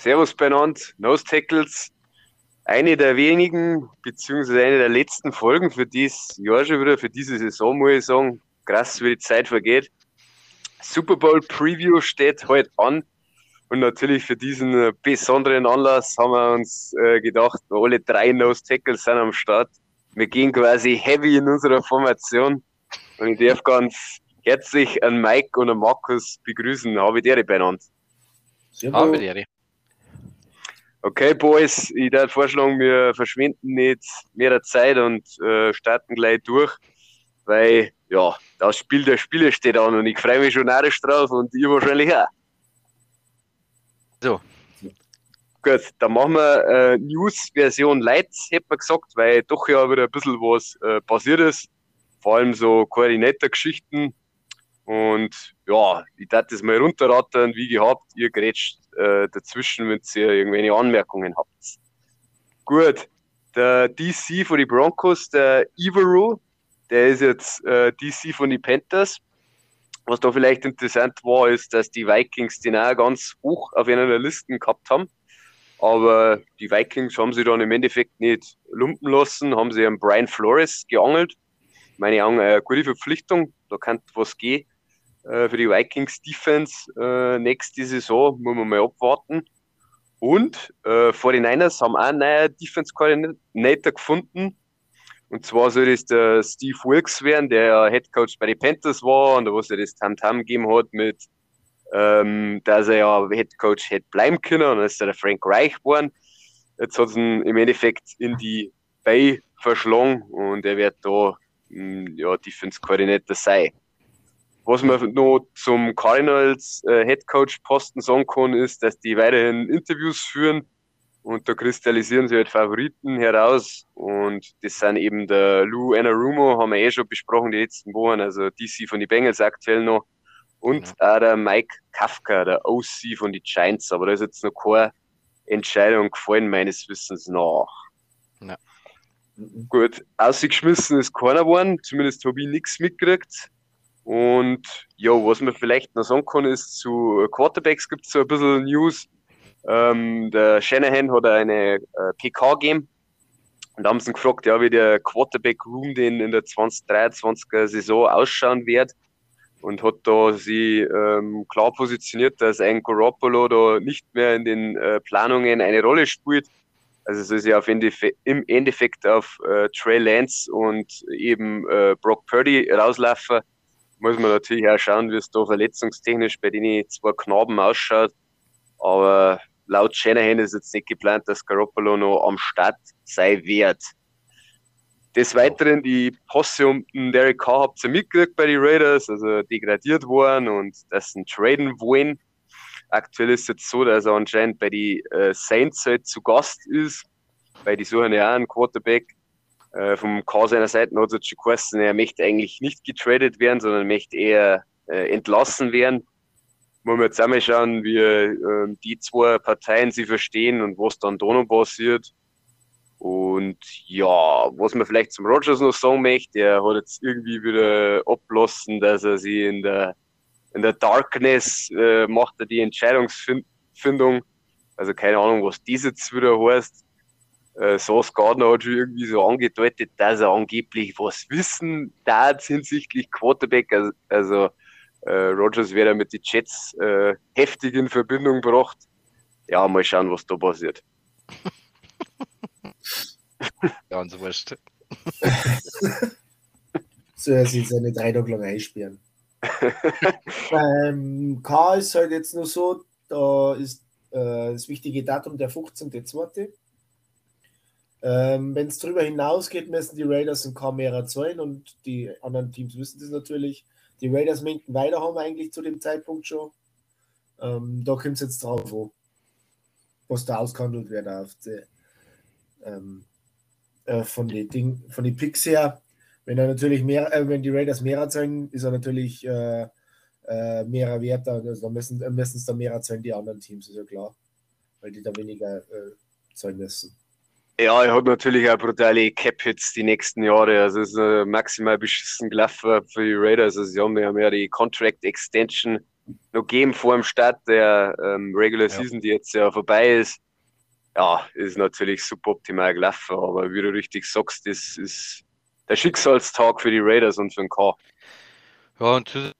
Servus benannt, Nose Tackles. Eine der wenigen, beziehungsweise eine der letzten Folgen für dieses Jahr schon wieder, für diese Saison, muss ich sagen. Krass, wie die Zeit vergeht. Super Bowl Preview steht heute an. Und natürlich für diesen besonderen Anlass haben wir uns äh, gedacht, alle drei Nose Tackles sind am Start. Wir gehen quasi heavy in unserer Formation. Und ich darf ganz herzlich an Mike und an Markus begrüßen. Habe ich dir benannt. Habe dir. Okay, Boys, ich würde vorschlagen, wir verschwinden nicht mehr Zeit und äh, starten gleich durch, weil ja, das Spiel der Spiele steht an und ich freue mich schon narrisch drauf und ihr wahrscheinlich auch. So. Gut, dann machen wir äh, News-Version Light, hätte man gesagt, weil doch ja wieder ein bisschen was äh, passiert ist. Vor allem so Koordinator-Geschichten. Und ja, ich darf das mal runterrattern, wie gehabt. Ihr grätscht äh, dazwischen, wenn ihr irgendwelche Anmerkungen habt. Gut, der DC von die Broncos, der Ivero, der ist jetzt äh, DC von die Panthers. Was da vielleicht interessant war, ist, dass die Vikings den auch ganz hoch auf einer der Listen gehabt haben. Aber die Vikings haben sie dann im Endeffekt nicht lumpen lassen, haben sie an Brian Flores geangelt. Meine Augen, eine gute Verpflichtung, da kann was gehen. Äh, für die Vikings Defense äh, nächste Saison, muss man mal abwarten. Und äh, 49ers haben auch einen neuen Defense Coordinator gefunden. Und zwar soll das der Steve Wilkes werden, der Head Coach bei den Panthers war und wo er das Tam-Tam gegeben hat mit, ähm, dass er ja Head Coach hätte bleiben können und dann ist der Frank Reich geworden. Jetzt hat ihn im Endeffekt in die Bay verschlagen und er wird da mh, hm, ja, Defense Coordinator sein. Was man noch zum Cardinals äh, Head Coach Posten sagen kann, ist, dass die weiterhin Interviews führen und da kristallisieren sie halt Favoriten heraus und das sind eben der Lou Anarumo, haben wir eh schon besprochen die letzten Wochen, also DC von den Bengals aktuell noch und ja. auch der Mike Kafka, der OC von den Giants, aber da ist jetzt noch keine Entscheidung gefallen, meines Wissens nach. Ja. Gut, ausgeschmissen ist keiner geworden, zumindest habe ich nichts mitgekriegt. Und ja, was man vielleicht noch sagen kann, ist zu Quarterbacks gibt es so ein bisschen News. Ähm, der Shanahan hat eine äh, PK gegeben und haben sie gefragt, ja, wie der Quarterback-Room den in der 2023er Saison ausschauen wird. Und hat da sie ähm, klar positioniert, dass ein Garoppolo da nicht mehr in den äh, Planungen eine Rolle spielt. Also es ist ja auf Endeffekt, im Endeffekt auf äh, Trey Lance und eben äh, Brock Purdy rauslaufen muss man natürlich auch schauen, wie es da verletzungstechnisch bei den zwei Knaben ausschaut. Aber laut Shanahan ist jetzt nicht geplant, dass Garoppolo noch am Start sein wird. Des Weiteren, die Posse um den Derek Carr habt ihr mitgekriegt bei den Raiders, also degradiert worden und das ein Traden wollen. Aktuell ist es jetzt so, dass er anscheinend bei den äh, Saints halt zu Gast ist, weil die suchen ja auch einen Quarterback. Äh, vom K seiner Seite hat es schon geheißen, er möchte eigentlich nicht getradet werden, sondern möchte eher äh, entlassen werden. Wollen wir jetzt einmal schauen, wie äh, die zwei Parteien sie verstehen und was dann da noch passiert. Und ja, was man vielleicht zum Rogers noch sagen möchte, er hat jetzt irgendwie wieder ablassen, dass er sie in der, in der Darkness äh, macht er die Entscheidungsfindung. Also keine Ahnung, was das jetzt wieder heißt äh, Sauce Gardner hat schon irgendwie so angedeutet, dass er angeblich was wissen darf hinsichtlich Quarterback. Also, also äh, Rogers wäre mit den Jets äh, heftig in Verbindung gebracht. Ja, mal schauen, was da passiert. Ganz wurscht. so, er sich seine drei Tage lang einsperren. Beim K ist halt jetzt nur so, da ist äh, das wichtige Datum der 15.2. Ähm, Wenn es darüber hinausgeht, müssen die Raiders ein Kamera zahlen und die anderen Teams wissen das natürlich. Die Raiders minken weiter haben eigentlich zu dem Zeitpunkt schon. Ähm, da kommt es jetzt drauf, wo, was da ausgehandelt auf die, ähm, äh, von den Ding, von den Picks her. Wenn er natürlich mehr, äh, wenn die Raiders mehr zahlen, ist er natürlich äh, äh, mehrer Wert. Also da müssen, müssen es dann mehr zahlen, die anderen Teams, ist ja klar. Weil die da weniger äh, zahlen müssen. Ja, er hat natürlich auch brutale Cap-Hits die nächsten Jahre. Also es ist äh, maximal beschissen gelaufen für die Raiders. Also sie haben ja mehr die Contract Extension noch geben vor dem Start der ähm, Regular ja. Season, die jetzt ja vorbei ist. Ja, ist natürlich super optimal gelaufen, aber wie du richtig sagst, das ist der Schicksalstag für die Raiders und für den K. Ja, und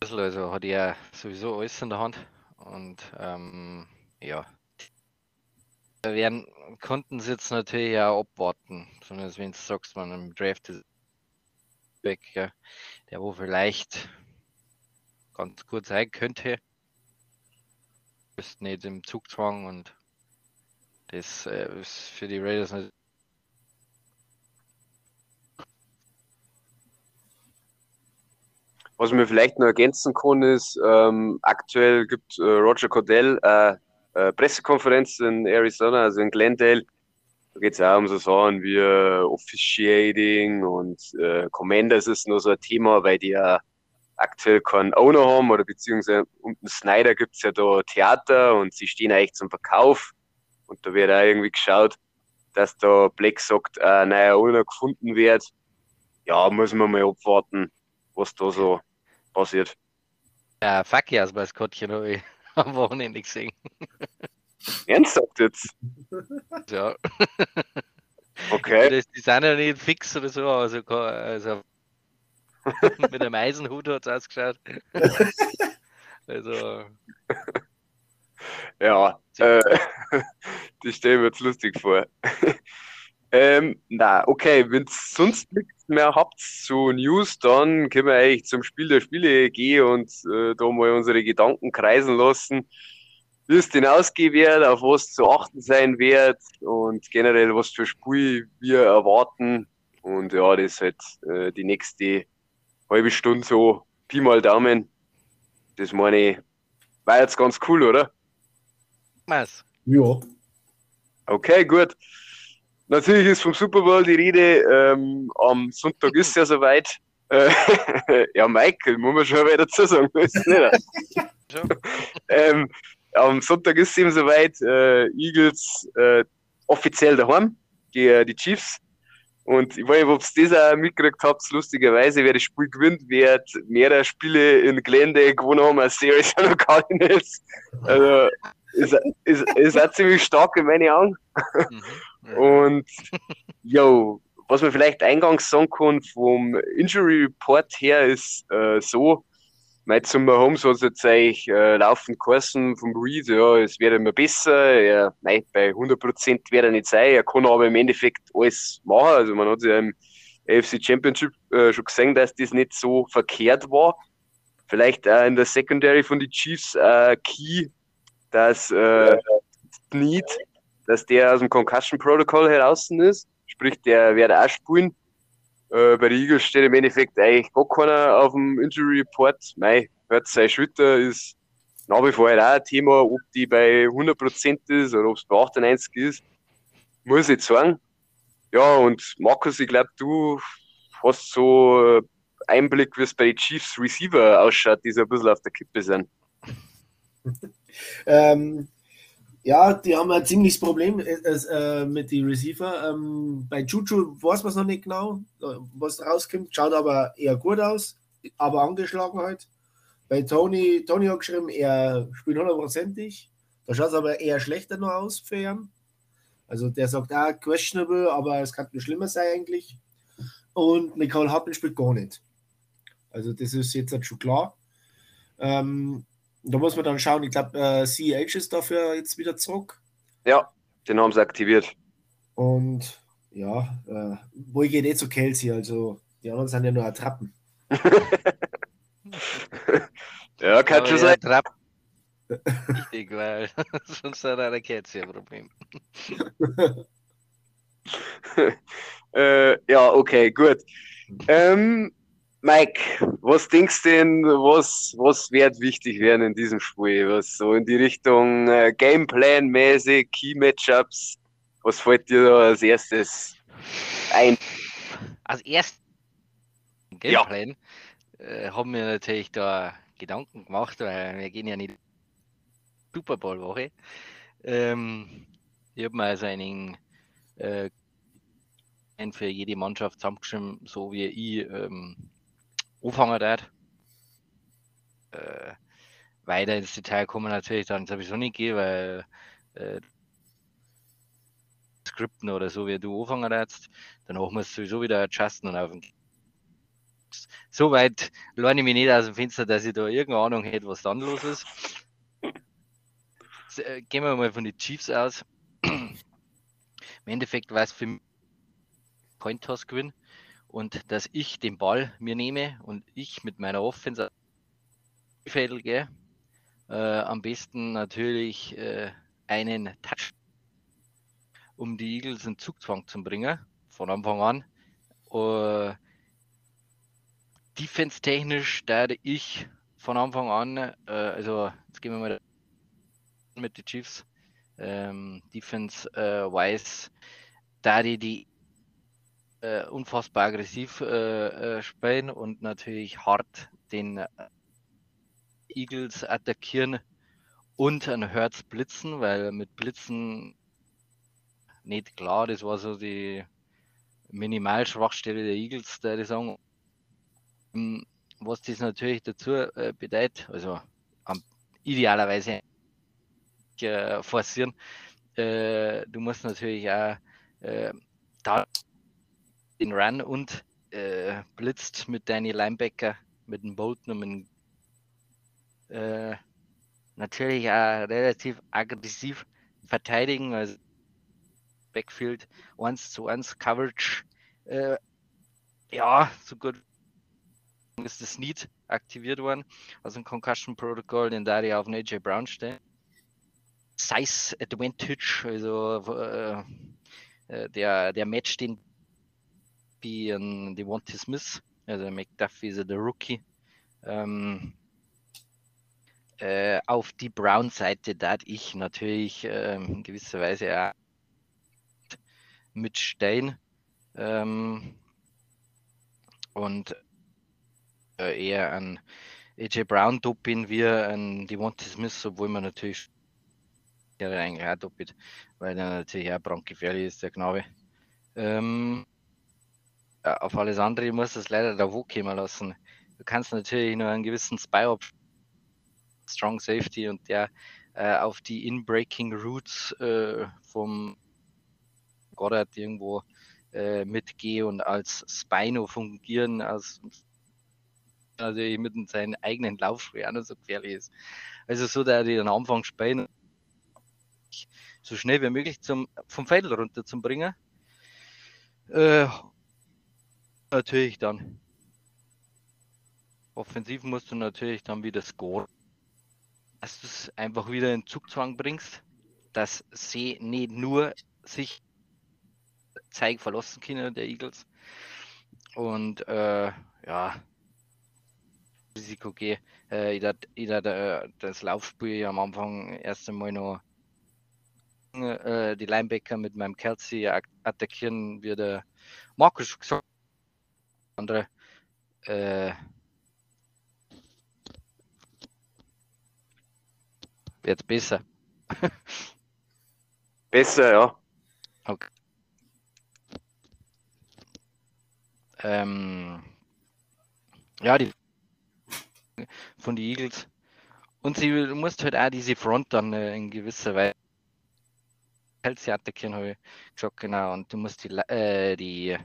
also hat er sowieso alles in der Hand. Und ähm, ja, werden, konnten sie jetzt natürlich auch abwarten, sondern wenn du sagst, man im Draft ist weg, ja, der wo vielleicht ganz gut sein könnte, ist nicht im Zugzwang und das äh, ist für die Raiders nicht Was mir vielleicht noch ergänzen kann, ist, ähm, aktuell gibt äh, Roger Cordell äh, äh, Pressekonferenz in Arizona, also in Glendale. Da geht es auch um so Sachen wie äh, Officiating und äh, Commanders ist nur so ein Thema, weil die ja aktuell keinen Owner haben oder beziehungsweise unten Snyder gibt es ja da Theater und sie stehen eigentlich zum Verkauf. Und da wird auch irgendwie geschaut, dass da Black sagt, ein neuer Owner gefunden wird. Ja, muss man mal abwarten, was da so passiert. Ja, fuck ja, das Maskottchen ich am Wochenende gesehen. Ernsthaft jetzt? Ja. Okay. Das, die sind ja nicht fix oder so, also, also mit einem Eisenhut hat es ausgeschaut. also. Ja, äh, das stelle ich mir jetzt lustig vor. Ähm, na, okay, wenn es sonst nichts mehr habt zu News, dann können wir eigentlich zum Spiel der Spiele gehen und äh, da mal unsere Gedanken kreisen lassen, wie es denn ausgehen wird, auf was zu achten sein wird und generell was für Spiel wir erwarten. Und ja, das ist halt äh, die nächste halbe Stunde so Pi mal Daumen. Das meine ich, war jetzt ganz cool, oder? Was? Ja. Okay, gut. Natürlich ist vom Super Bowl die Rede. Ähm, am Sonntag ist es ja soweit. Äh, ja, Michael, muss man schon wieder dazu sagen. ähm, am Sonntag ist es eben soweit. Äh, Eagles äh, offiziell daheim gegen die Chiefs. Und ich weiß nicht, ob ihr das auch mitgekriegt habt, lustigerweise, wer das Spiel gewinnt, wird mehrere Spiele in Glendale gewonnen haben als die Arizona Cardinals. Also, ist, ist, ist auch ziemlich stark in meinen Augen. Mhm. Und, yo, was man vielleicht eingangs sagen kann, vom Injury Report her ist äh, so, mein zum Mahomes hat jetzt eigentlich äh, laufend geheißen vom Reed, ja, es wäre immer besser. Er, nein, bei 100% wird er nicht sein. Er kann aber im Endeffekt alles machen. Also man hat ja im AFC Championship äh, schon gesehen, dass das nicht so verkehrt war. Vielleicht auch in der Secondary von den Chiefs äh, Key, dass äh, Need, dass der aus dem Concussion Protocol heraus ist. Sprich, der wird auch spielen. Äh, bei den Eagles steht im Endeffekt eigentlich gar keiner auf dem Injury Report. Mei, hört sein Schritter ist nach wie vor halt auch ein Thema, ob die bei 100% ist oder ob es bei 98 ist. Muss ich sagen. Ja, und Markus, ich glaube, du hast so Einblick, wie es bei den Chiefs Receiver ausschaut, die so ein bisschen auf der Kippe sind. ähm, ja, die haben ein ziemliches Problem äh, äh, mit den Receiver. Ähm, bei Juju weiß man es noch nicht genau, äh, was rauskommt. Schaut aber eher gut aus, aber angeschlagen halt. Bei Tony, Tony hat geschrieben, er spielt hundertprozentig. Da schaut es aber eher schlechter noch aus für ihn. Also der sagt auch questionable, aber es kann nur schlimmer sein eigentlich. Und Nicole Happel spielt gar nicht. Also das ist jetzt schon klar. Ähm, da muss man dann schauen, ich glaube, äh, CH ist dafür jetzt wieder zurück. Ja, den haben sie aktiviert. Und ja, äh, wo ich gehe nicht zu Kelsey, also die anderen sind ja nur Attrappen. ja, kann schon sein. Attrappen. Richtig, weil sonst hat er Kelsey ein Problem. äh, ja, okay, gut. Ähm, Mike, was denkst du denn, was, was wird wichtig werden in diesem Spiel? Was so in die Richtung äh, Gameplan-mäßig, Key-Matchups? Was fällt dir da als erstes ein? Als erstes Gameplan ja. äh, haben wir natürlich da Gedanken gemacht, weil wir gehen ja nicht Super Bowl-Woche. Ähm, ich habe mir also einen äh, für jede Mannschaft zusammengeschrieben, so wie ich ähm, anfangen darf. äh, weiter ins Detail kommen natürlich dann sowieso nicht gehen, weil äh, Skripten oder so, wie du anfangen jetzt, dann auch muss sowieso wieder adjusten und auf den so weit lerne ich mich nicht aus dem Fenster, dass ich da irgendeine Ahnung hätte, was dann los ist. Äh, gehen wir mal von den Chiefs aus. Im Endeffekt war es für mich Point Toss Gewinn und dass ich den Ball mir nehme und ich mit meiner Offense gehe. Äh, am besten natürlich äh, einen Touch, um die Eagles in Zugzwang zu bringen, von Anfang an. Uh, Defense-technisch da ich von Anfang an, äh, also jetzt gehen wir mal mit den Chiefs, ähm, Defense-wise, äh, da die äh, unfassbar aggressiv äh, äh, spielen und natürlich hart den äh, Eagles attackieren und ein Hertz blitzen, weil mit Blitzen nicht klar, das war so die Minimalschwachstelle der Eagles, da die sagen, hm, was das natürlich dazu äh, bedeutet, also um, idealerweise äh, forcieren, äh, du musst natürlich auch äh, da den Run und äh, blitzt mit deinen Linebacker, mit dem Bolton und mit dem, äh, natürlich auch relativ aggressiv verteidigen, also Backfield 1 zu 1 Coverage, äh, ja, so gut ist das Need aktiviert worden, also ein Concussion Protocol, den da auf AJ Brown stellen. Size Advantage, also äh, äh, der, der Match, den wie ein Devontae Smith, also McDuffie ist der Rookie. Ähm, äh, auf die Brown-Seite da ich natürlich äh, in gewisser Weise auch mit Stein ähm, und äh, eher an AJ Brown dopin wie an Devontae Smith, obwohl man natürlich eigentlich auch dopit, weil er natürlich auch brandgefährlich ist, der Knabe. Ähm, ja, auf alles andere muss es leider da wo kommen lassen. Du kannst natürlich nur einen gewissen Spy Strong Safety und der äh, auf die In-Breaking Routes äh, vom Goddard irgendwo äh, mitgehe und als Spino fungieren, als also mit seinen eigenen Laufschuhe auch so gefährlich ist. Also so, dass die am Anfang spielen, so schnell wie möglich zum, vom Feld runter zu bringen. Äh, natürlich dann. Offensiv musst du natürlich dann wieder scoren. Dass du es einfach wieder in Zugzwang bringst, dass sie nicht nur sich zeigen verlassen können, der Eagles. Und äh, ja, Risiko gehe. Äh, ich hätte äh, das Laufspiel am Anfang erst einmal noch äh, die Linebacker mit meinem Kelsey attackieren, wie der Markus gesagt andere äh, wird besser. besser, ja. Okay. Ähm, ja, die von den Eagles. Und sie musst halt auch diese Front dann äh, in gewisser Weise Kelsey attackieren, habe ich gesagt, genau. Und du musst die, äh, die,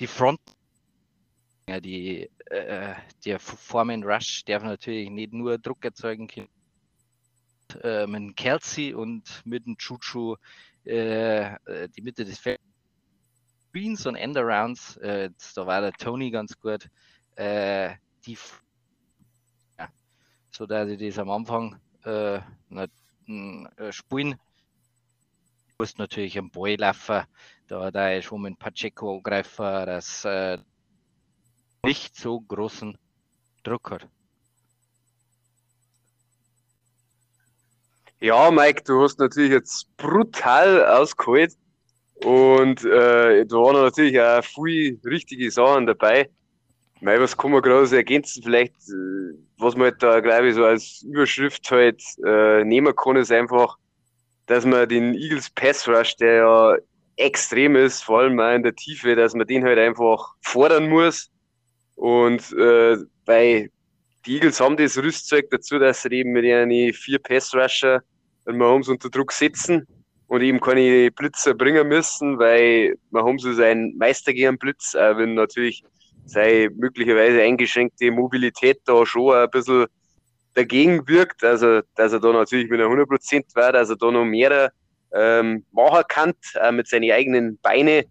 die Front die, äh, der Foreman Rush darf natürlich nicht nur Druck erzeugen können. Äh, mit Kelsey und mit dem Chuchu äh, äh, die Mitte des Feldes. Screens und Endarounds, äh, da war der Tony ganz gut. Äh, die ja, so dass ich das am Anfang äh, nicht, äh, spielen. Du musst natürlich einen Ball laufen, da, da ist schon mit Pacheco angreifen, dass äh, nicht so großen Druck hat. Ja, Mike, du hast natürlich jetzt brutal ausgeholt und äh, da waren natürlich auch viele richtige Sachen dabei. Mei, was kann man gerade ergänzen? Vielleicht, äh, was man halt da, glaube ich, so als Überschrift halt äh, nehmen kann, ist einfach, dass man den Eagles Pass Rush, der ja extrem ist, vor allem auch in der Tiefe, dass man den halt einfach fordern muss und äh, bei die Eagles haben das Rüstzeug dazu, dass sie eben mit ihren vier Pass-Rusher Mahomes unter Druck setzen und eben keine Blitzer bringen müssen, weil Mahomes ist ein Meister gegen Blitz, auch wenn natürlich seine möglicherweise eingeschränkte Mobilität da schon ein bisschen dagegen wirkt, also dass er da natürlich mit einer 100% war, dass er da noch mehr ähm, machen kann, äh, mit seinen eigenen Beinen.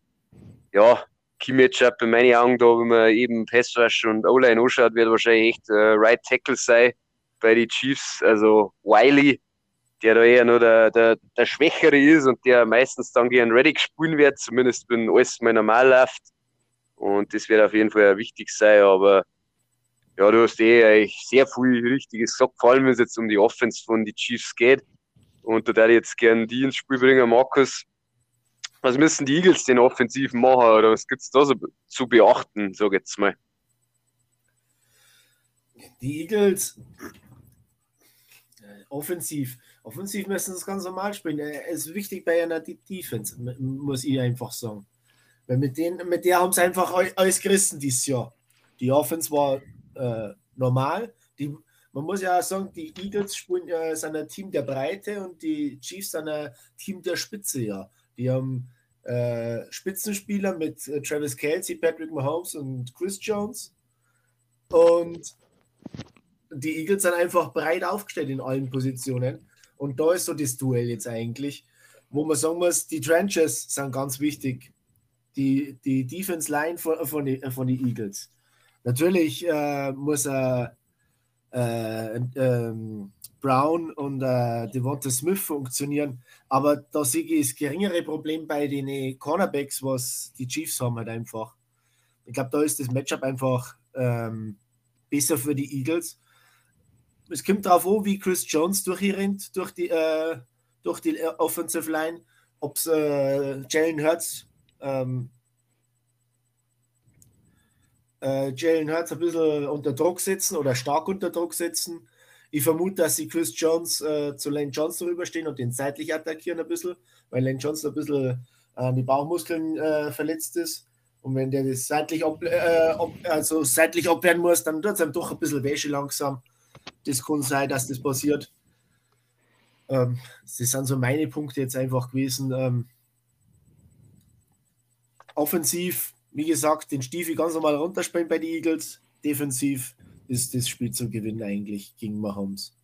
Ja, Key Matchup in meinen Augen, da, wenn man eben Pass Rush und O-Line anschaut, wird wahrscheinlich echt äh, Right Tackle sein bei den Chiefs. Also Wiley, der da eher nur der, der, der Schwächere ist und der meistens dann gegen Reddick spielen wird, zumindest wenn alles mal normal läuft. Und das wird auf jeden Fall wichtig sein, aber ja, du hast eh sehr viel Richtiges gesagt, vor allem wenn es jetzt um die Offense von den Chiefs geht. Und da würde ich jetzt gerne die ins Spiel bringen, Markus. Was müssen die Eagles den Offensiven machen oder was gibt es da so zu beachten, sag jetzt mal? Die Eagles äh, offensiv, offensiv müssen das ganz normal spielen. Äh, es ist wichtig bei einer Defense, muss ich einfach sagen. Weil mit, denen, mit der haben sie einfach alles gerissen dieses Jahr. Die Offense war äh, normal. Die, man muss ja auch sagen, die Eagles spielen, äh, sind ein Team der Breite und die Chiefs sind ein Team der Spitze, ja. Die haben äh, Spitzenspieler mit äh, Travis Kelsey, Patrick Mahomes und Chris Jones. Und die Eagles sind einfach breit aufgestellt in allen Positionen. Und da ist so das Duell jetzt eigentlich, wo man sagen muss, die Trenches sind ganz wichtig. Die, die Defense Line von, von, die, von den Eagles. Natürlich äh, muss er äh, ähm, Brown und äh, Devonta Smith funktionieren, aber da sehe ich das geringere Problem bei den Cornerbacks, was die Chiefs haben halt einfach. Ich glaube, da ist das Matchup einfach ähm, besser für die Eagles. Es kommt darauf an, wie Chris Jones durchrennt durch die, äh, durch die Offensive Line, ob es äh, Jalen Hurts ähm, äh, Jalen Hurts ein bisschen unter Druck setzen oder stark unter Druck setzen. Ich vermute, dass sie Chris Jones äh, zu Lane Johnson rüberstehen und den seitlich attackieren ein bisschen, weil Lane Johnson ein bisschen an äh, die Bauchmuskeln äh, verletzt ist. Und wenn der das seitlich, ab, äh, ab, also seitlich abwehren muss, dann tut es einem doch ein bisschen Wäsche langsam. Das kann sein, dass das passiert. Ähm, das sind so meine Punkte jetzt einfach gewesen. Ähm, offensiv wie gesagt, den Stiefel ganz normal runterspielen bei den Eagles. Defensiv ist das Spiel zu gewinnen eigentlich gegen Mahomes.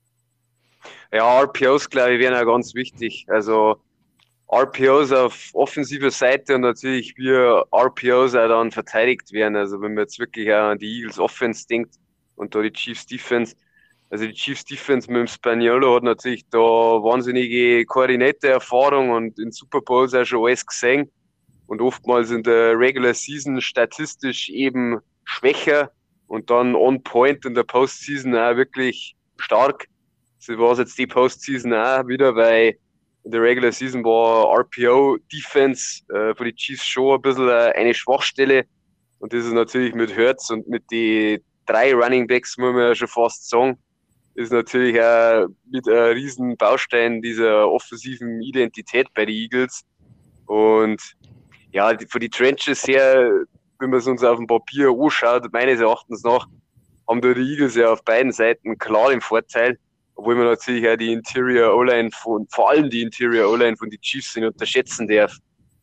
Ja, RPOs, glaube ich, wären ja ganz wichtig. Also RPOs auf offensiver Seite und natürlich wie RPOs auch dann verteidigt werden. Also wenn man jetzt wirklich an die Eagles Offense denkt und da die Chiefs Defense, also die Chiefs Defense mit dem Spaniolo hat natürlich da wahnsinnige Koordinator-Erfahrung und in Super Bowls auch schon alles gesehen und oftmals in der Regular Season statistisch eben schwächer und dann on point in der Postseason auch wirklich stark. So war es jetzt die Postseason auch wieder, weil in der Regular Season war RPO Defense äh, für die Chiefs schon ein bisschen äh, eine Schwachstelle und das ist natürlich mit Hertz und mit den drei Running Backs, muss man ja schon fast sagen, ist natürlich auch mit einem riesen Baustein dieser offensiven Identität bei den Eagles. Und ja, von die Trenches her, wenn man es uns auf dem Papier anschaut, meines Erachtens nach, haben da die Eagles ja auf beiden Seiten klar den Vorteil, obwohl man natürlich auch die Interior O-Line von, vor allem die Interior O-Line von den Chiefs nicht unterschätzen darf.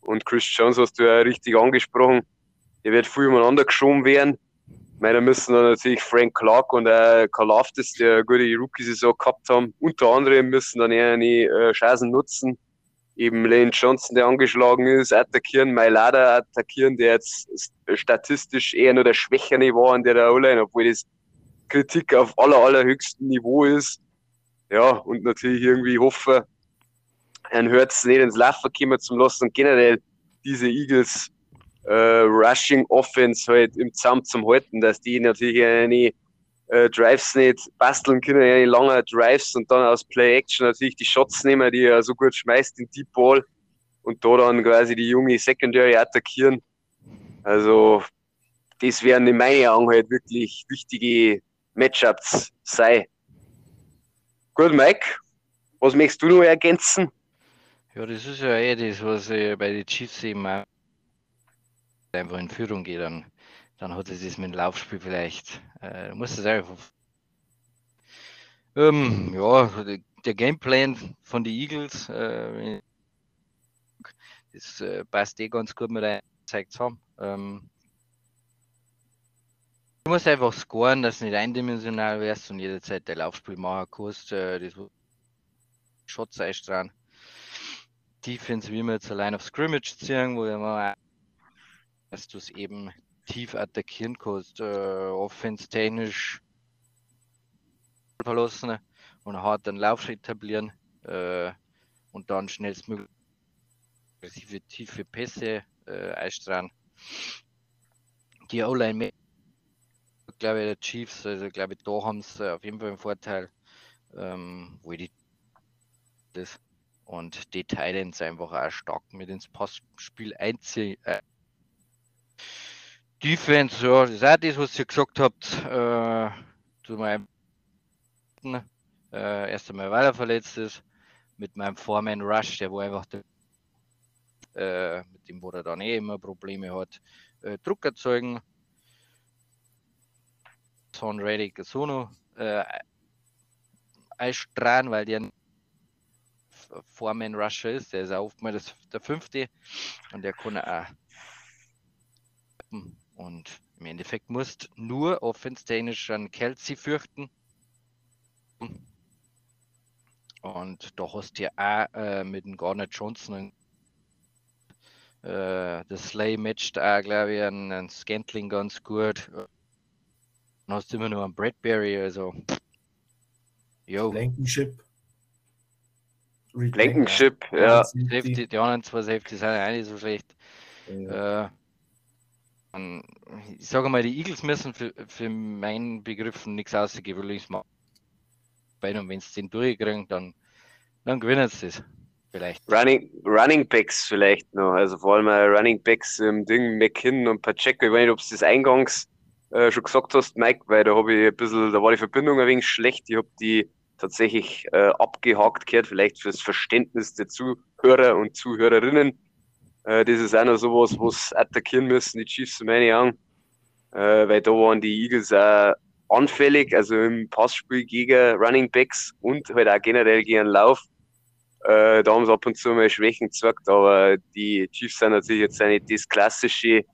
Und Chris Jones hast du ja richtig angesprochen, der wird viel umeinander geschoben werden. Ich meine, da müssen dann natürlich Frank Clark und äh, Karl Aftis, der eine gute Rookie-Saison gehabt haben, unter anderem müssen dann eher eine äh, Chancen nutzen eben Lane Johnson, der angeschlagen ist, attackieren, Mailada attackieren, der jetzt statistisch eher nur der Schwächere war an der O-Line, obwohl das Kritik auf aller, allerhöchstem Niveau ist. Ja, und natürlich irgendwie hoffe, ein Hurts nicht ins Laufen kommen zum lassen und generell diese Eagles äh, Rushing Offense halt im Zaum zum halten, dass die natürlich eine äh, Drives nicht basteln können, ja, lange Drives und dann aus Play-Action natürlich die Shots nehmen, die er so gut schmeißt, den Deep Ball und da dann quasi die junge Secondary attackieren. Also, das werden in meinen Augen halt wirklich wichtige Matchups sein. Gut, Mike, was möchtest du noch ergänzen? Ja, das ist ja eh das, was ich bei den Chiefs eben einfach in Führung geht. Dann dann hat es das mit dem Laufspiel vielleicht, äh, muss es einfach Ähm, ja, der Gameplan von den Eagles, äh, das äh, passt eh ganz gut mit der gezeigt haben. Ähm, du musst einfach scoren, dass du nicht eindimensional wärst und jederzeit dein Laufspiel machen kannst. Äh, das Shots einstrahlen. Defense, wie wir jetzt allein auf Scrimmage ziehen, wo wir dass du es eben tief attackieren kannst, äh, offense-technisch verlassen und einen Lauf etablieren äh, und dann schnellstmöglich tiefe Pässe äh, einstrahlen. Die O-Line, glaube ich, der Chiefs, also glaube ich, da haben sie auf jeden Fall einen Vorteil, ähm, wo die das und die Titans einfach auch stark mit ins Passspiel einziehen. Äh, Defense, ja, das ist auch das, was ihr gesagt habt, äh, zu meinem äh, erst einmal weiter verletzt ist, mit meinem Foreman Rush, der wo einfach der, äh, mit dem, wo er dann eh immer Probleme hat, äh, Druck erzeugen. Son Reddick so äh, einstrahlen, weil der Foreman Rusher ist, der ist auch oftmals der fünfte und der kann auch und im Endeffekt musst nur offenstechnisch an Kelsey fürchten. Und da hast du ja auch äh, mit dem Garnet Johnson äh, das Slay matcht auch, glaube ich, einen, einen Scantling ganz gut. Dann hast du immer nur einen Bradbury, also. Jo. Blankenship. Blankenship, ja. Safety, die anderen zwei Safety sind ja nicht so schlecht. Ja. Äh, ich sage mal, die Eagles müssen für, für meinen Begriffen nichts Außergewöhnliches machen. Und wenn sie den durchkriegen, dann, dann gewinnen sie es. Vielleicht. Running, Running Backs vielleicht noch. Also vor allem Running Backs im Ding, McKinn und Pacheco. Ich weiß nicht, ob du das eingangs äh, schon gesagt hast, Mike, weil da habe ich ein bisschen, da war die Verbindung ein wenig schlecht. Ich habe die tatsächlich äh, abgehakt gehört, vielleicht fürs Verständnis der Zuhörer und Zuhörerinnen. Äh, das ist auch noch sowas, was attackieren müssen, die Chiefs, meine Augen. Äh, weil da waren die Eagles auch anfällig, also im Passspiel gegen Running Backs und halt auch generell gegen Lauf. Äh, da haben sie ab und zu mal Schwächen gezeigt, aber die Chiefs sind natürlich jetzt nicht das klassische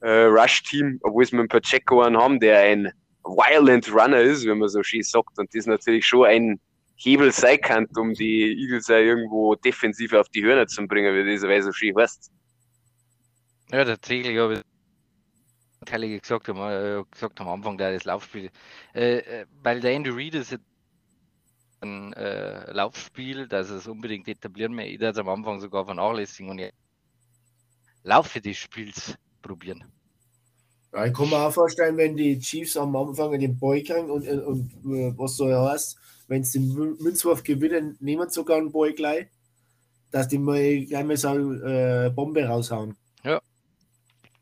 äh, Rush-Team, obwohl sie mit ein Pacheco einen haben, der ein Violent Runner ist, wenn man so schön sagt. Und das natürlich schon ein Hebel sein kann, um die Eagles ja irgendwo defensiv auf die Hörner zu bringen, wie das weil so schön heißt. Ja, tatsächlich habe ich Kelly gesagt, haben, äh, gesagt am Anfang der das Laufspiel, äh, äh, weil der Andy Reid ist ein äh, Laufspiel, dass es unbedingt etablieren möchte. Ich das am Anfang sogar vernachlässigen und Laufe des Spiels probieren. Ja, ich kann mir auch vorstellen, wenn die Chiefs am Anfang den Ball kriegen und, und, und äh, was so heißt, wenn sie den Münzwurf gewinnen, nehmen sogar einen Ball gleich, dass die mal gleich mal so äh, Bombe raushauen. Ja.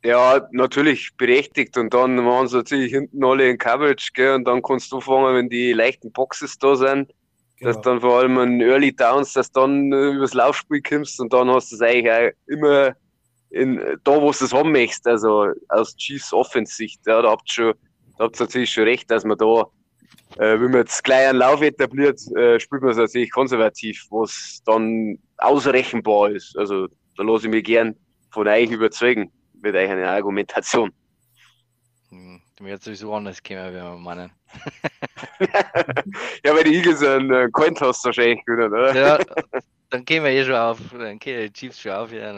Ja, natürlich berechtigt. Und dann machen sie natürlich hinten alle in Coverage, gell? Und dann kannst du fangen, wenn die leichten Boxes da sind, genau. dass dann vor allem in Early Downs, dass dann äh, übers Laufspiel kommst und dann hast du es eigentlich auch immer in, da, wo du es haben möchtest, also aus Chiefs Offensicht. Ja, da habt ihr schon, da habt ihr natürlich schon recht, dass man da äh, wenn man jetzt gleich einen Lauf etabliert, äh, spielt man es natürlich konservativ, was dann ausrechenbar ist. Also da lasse ich mich gern von euch überzeugen mit einer Argumentation. Hm, wird sowieso anders kommen, wenn wir meinen. ja, weil die Eagles einen äh, Cointoss wahrscheinlich gewinnen, oder? Ja, dann gehen wir eh schon auf, dann gehen die Chiefs schon auf. Ja,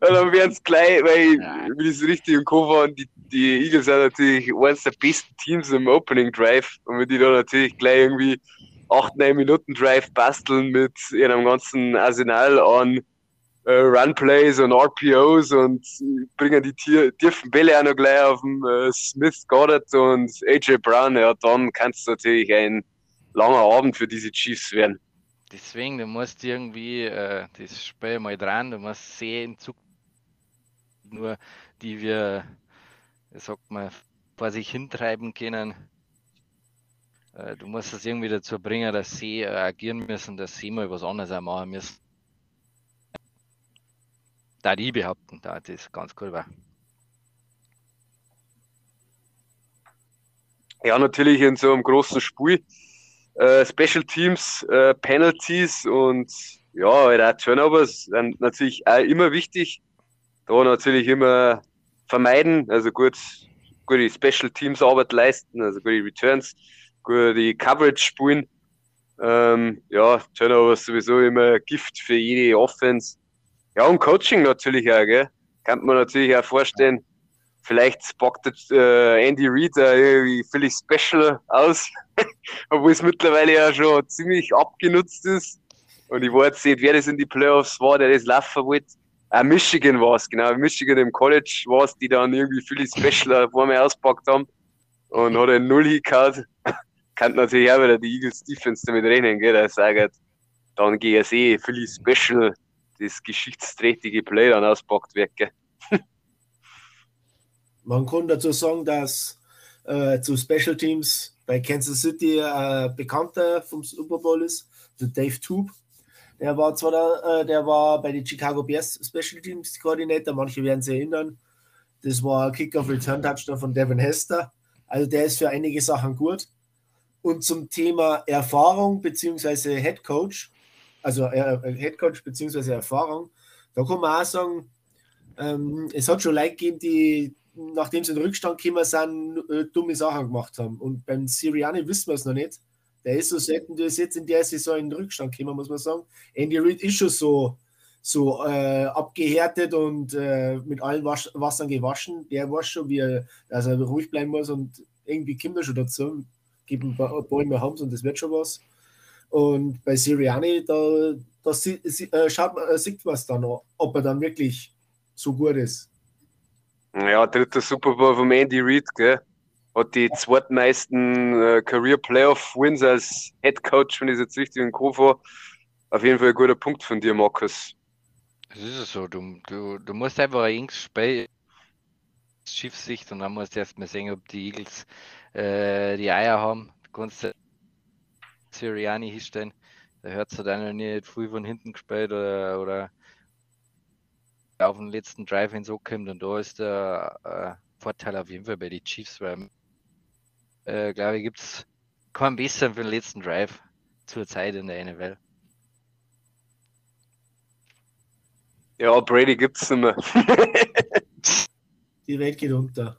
dann werden es gleich, weil, ja. wenn ich es richtig im Kopf habe, die, die Eagles sind natürlich eines der besten Teams im Opening Drive und wenn die da natürlich gleich irgendwie 8, 9 Minuten Drive basteln mit ihrem ganzen Arsenal an äh, Runplays und RPOs und bringen die tiefen Bälle auch noch gleich auf den äh, Smith, Goddard und AJ Brown, ja, dann kann es natürlich ein langer Abend für diese Chiefs werden. Deswegen, du musst irgendwie, äh, das Spiel mal dran, du musst sehen, Zug nur die wir, sagt man, vor sich hintreiben können. Äh, du musst es irgendwie dazu bringen, dass sie äh, agieren müssen, dass sie mal was anderes auch machen müssen. Da die behaupten, da das ist ganz cool war. Ja, natürlich in so einem großen Spiel äh, Special Teams, äh, Penalties und ja, auch Turnovers sind natürlich auch immer wichtig. Da natürlich immer vermeiden, also gut, gute Special Teams Arbeit leisten, also gute Returns, gute Coverage spielen. Ähm, ja, Turnovers sowieso immer Gift für jede Offense. Ja, und Coaching natürlich auch, gell? Kann man natürlich auch vorstellen, vielleicht packt äh, Andy Reid äh, irgendwie völlig special aus, obwohl es mittlerweile ja schon ziemlich abgenutzt ist. Und ich weiß nicht, wer das in die Playoffs war, der das laufen wollte. Ah, Michigan war es, genau. Michigan im College war es, die dann irgendwie völlig special vor mir auspackt haben. Und hat einen Null gehauen. Kann natürlich auch wieder die Eagles Defense damit rechnen, gell, der sagt, dann GSE, völlig special, das geschichtsträchtige Play dann auspackt wird. Man kann dazu sagen, dass äh, zu Special Teams bei Kansas City äh, Bekannter vom Super Bowl ist, der Dave Tube. Der war zwar da, äh, der war bei den Chicago Bears Special Teams Koordinator, manche werden sich erinnern. Das war Kickoff Return Touchdown von Devin Hester. Also der ist für einige Sachen gut. Und zum Thema Erfahrung bzw. Head Coach, also äh, Head Coach bzw. Erfahrung, da kann man auch sagen, ähm, es hat schon Leute gegeben, die nachdem sie in den Rückstand gekommen sind, äh, dumme Sachen gemacht haben. Und beim Siriani wissen wir es noch nicht. Der ist so selten, der ist jetzt in der Saison in den Rückstand gekommen, muss man sagen. Andy Reid ist schon so, so äh, abgehärtet und äh, mit allen Wasch Wassern gewaschen. Der weiß schon, wie er, dass er ruhig bleiben muss und irgendwie kommt er schon dazu. Gibt ein paar Bäume haben und das wird schon was. Und bei Siriani, da, da äh, schaut man, äh, sieht man es dann, ob er dann wirklich so gut ist. Ja, dritter Super Bowl von Andy Reid, gell? Hat die zweitmeisten äh, Career Playoff Wins als Head Coach, wenn ich es jetzt richtig im Kopf habe. Auf jeden Fall ein guter Punkt von dir, Markus. Das ist so. Du, du, du musst einfach ein Spiel Schiffssicht und dann musst du erst mal sehen, ob die Eagles äh, die Eier haben. Du kannst Siriani hinstellen. Da hört es dann noch nicht früh von hinten gespielt oder, oder auf den letzten Drive hin so kommt und da ist der äh, Vorteil auf jeden Fall bei den Chiefs, weil äh, glaube ich, gibt es keinen besseren für den letzten Drive zur Zeit in der NFL. Ja, Brady gibt es nicht mehr. Die Welt geht unter.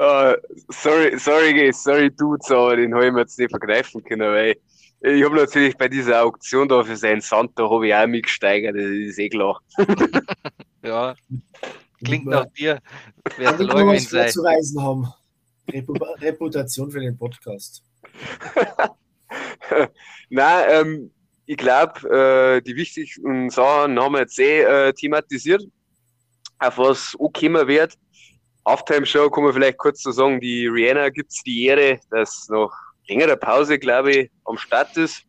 Uh, sorry, sorry, sorry, Dudes, aber den habe ich mir jetzt nicht vergreifen können, weil ich habe natürlich bei dieser Auktion da für seinen Santo habe ich auch mitgesteigert, das ist eh klar. ja, klingt nach dir. Wer der was sein. zu reisen haben. Reputation für den Podcast. Nein, ähm, ich glaube, äh, die wichtigsten Sachen haben wir jetzt eh äh, thematisiert. Auf was auch kommen wird. Halftime Show kann man vielleicht kurz so sagen, die Rihanna gibt es die Ehre, dass noch längere Pause, glaube ich, am Start ist.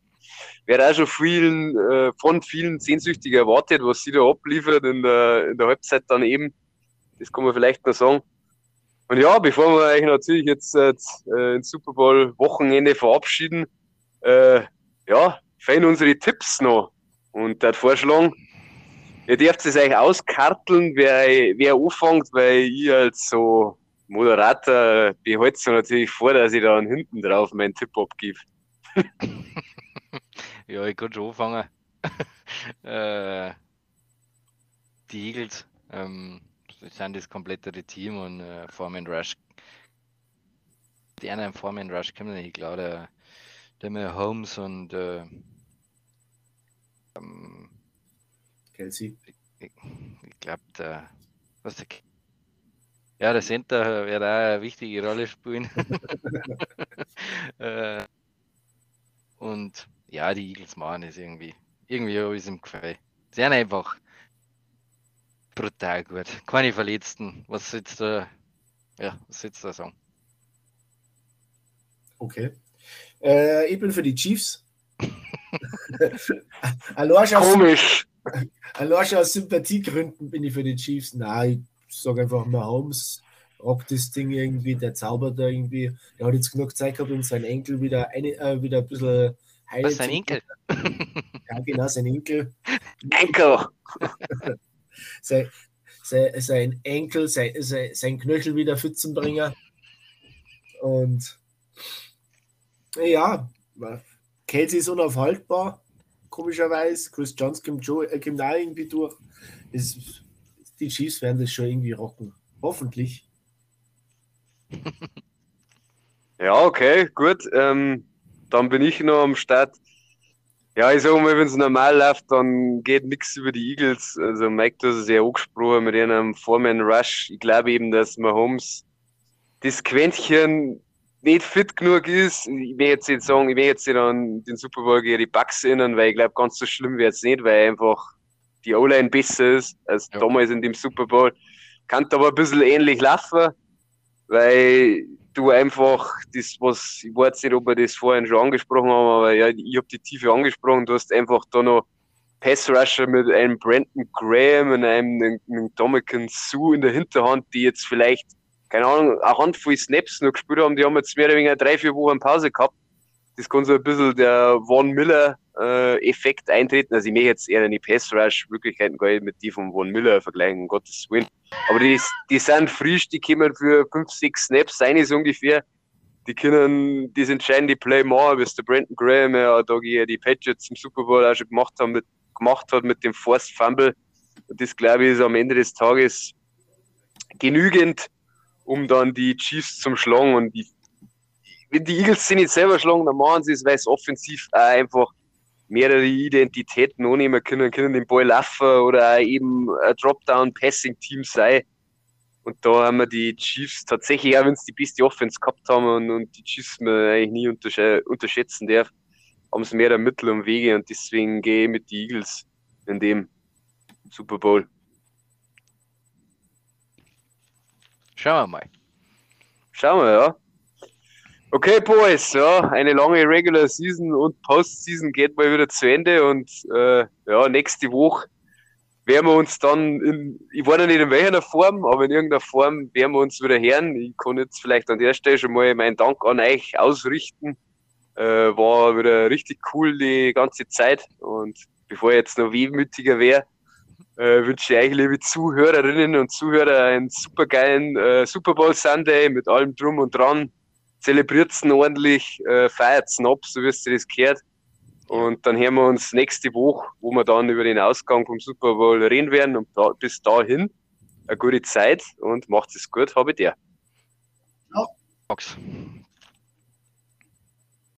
Wäre auch schon vielen, äh, von vielen sehnsüchtig erwartet, was sie da abliefert in der, in der Halbzeit dann eben. Das kann man vielleicht noch sagen. Und ja, bevor wir euch natürlich jetzt äh, ins Super Bowl Wochenende verabschieden, äh, ja, fehlen unsere Tipps noch. Und der Vorschlag, ihr dürft es euch auskarteln, wer, wer anfängt, weil ich als so Moderator behalte es natürlich vor, dass ich da hinten drauf meinen Tipp abgebe. ja, ich kann schon anfangen. äh, die Eagles ähm, sind das komplettere Team und äh, Foreman Rush. Die anderen Foreman Rush kommen nicht, ich glaube, der, der Holmes und äh, ähm, Kelsey. Ich, ich glaube, der, was der ja, der Center wird auch eine wichtige Rolle spielen. äh, und ja, die Eagles machen es irgendwie. Irgendwie habe ich es im Gefühl. Sind einfach brutal gut. Keine Verletzten. Was sitzt da? Ja, was sitzt da sagen? Okay. Äh, ich bin für die Chiefs. Komisch. Allein aus Sympathiegründen bin ich für die Chiefs. Nein, ich sage einfach mal Holmes rockt das Ding irgendwie, der zaubert da irgendwie. Er hat jetzt genug Zeit gehabt, um seinen Enkel wieder, eine, äh, wieder ein bisschen heilen Was, sein Enkel? Ja, genau, sein Enkel. Enkel! sein, sein, sein Enkel, sein, sein, sein Knöchel wieder fit zum Bringen. Und Ja, Kelsey ist unaufhaltbar, komischerweise. Chris Jones kommt, schon, äh, kommt irgendwie durch. Es, die Chiefs werden das schon irgendwie rocken. Hoffentlich. Ja, okay, gut. Ähm, dann bin ich noch am Start. Ja, ich sage mal, wenn es normal läuft, dann geht nichts über die Eagles. Also Mike, du hast es ja angesprochen mit einem Foreman Rush. Ich glaube eben, dass Mahomes das Quäntchen nicht fit genug ist. Ich will jetzt nicht sagen, ich will jetzt nicht an den Super Bowl gegen die Bucks erinnern, weil ich glaube, ganz so schlimm wird es nicht, weil einfach die O-Line besser ist als ja. damals in dem Super Bowl. Kann aber ein bisschen ähnlich laufen, weil du einfach das, was, ich weiß nicht, ob wir das vorhin schon angesprochen haben, aber ja, ich habe die Tiefe angesprochen, du hast einfach da noch Pass Rusher mit einem Brandon Graham und einem, einem Dominican Sue in der Hinterhand, die jetzt vielleicht, keine Ahnung, eine Handvoll Snaps noch gespielt haben, die haben jetzt mehr oder weniger drei, vier Wochen Pause gehabt. Das kann so ein bisschen der Von Miller äh, eintreten. Also ich möchte jetzt eher die Pass Rush Möglichkeiten gar nicht mit die von Von Miller vergleichen, um Gottes Willen. Aber die, die sind frisch, die kommen für 5, 6 Snaps sein ist ungefähr. Die können das entscheidende Play machen, wie es der Brandon Graham ja da die Patriots im Super Bowl auch schon gemacht, haben, mit, gemacht hat mit dem Forced Fumble. Und das glaube ich ist am Ende des Tages genügend, um dann die Chiefs zum Schlagen. Und die, wenn die Eagles sie nicht selber schlagen, dann machen sie es, weil es offensiv einfach mehrere Identitäten annehmen können, können den Ball laufen oder eben ein Dropdown-Passing-Team sein. Und da haben wir die Chiefs tatsächlich, auch wenn sie die beste Offense gehabt haben und, und die Chiefs man eigentlich nie unterschätzen darf, haben sie mehr der Mittel und Wege und deswegen gehe ich mit den Eagles in dem Super Bowl. Schauen wir mal. Schauen wir, ja. Okay, Boys, ja, eine lange Regular Season und Postseason geht mal wieder zu Ende und äh, ja, nächste Woche werden wir uns dann in, ich weiß noch nicht in welcher Form, aber in irgendeiner Form werden wir uns wieder hören. Ich kann jetzt vielleicht an der Stelle schon mal meinen Dank an euch ausrichten. Äh, war wieder richtig cool die ganze Zeit und bevor ich jetzt noch wehmütiger wäre, äh, wünsche ich euch, liebe Zuhörerinnen und Zuhörer, einen supergeilen äh, Super Bowl Sunday mit allem Drum und Dran zelebriert es ordentlich, äh, feiert es ab, so wie es das gehört. Und dann hören wir uns nächste Woche, wo wir dann über den Ausgang vom Super Bowl reden werden. Und da, bis dahin eine gute Zeit und macht es gut, habe ich dir. Ja.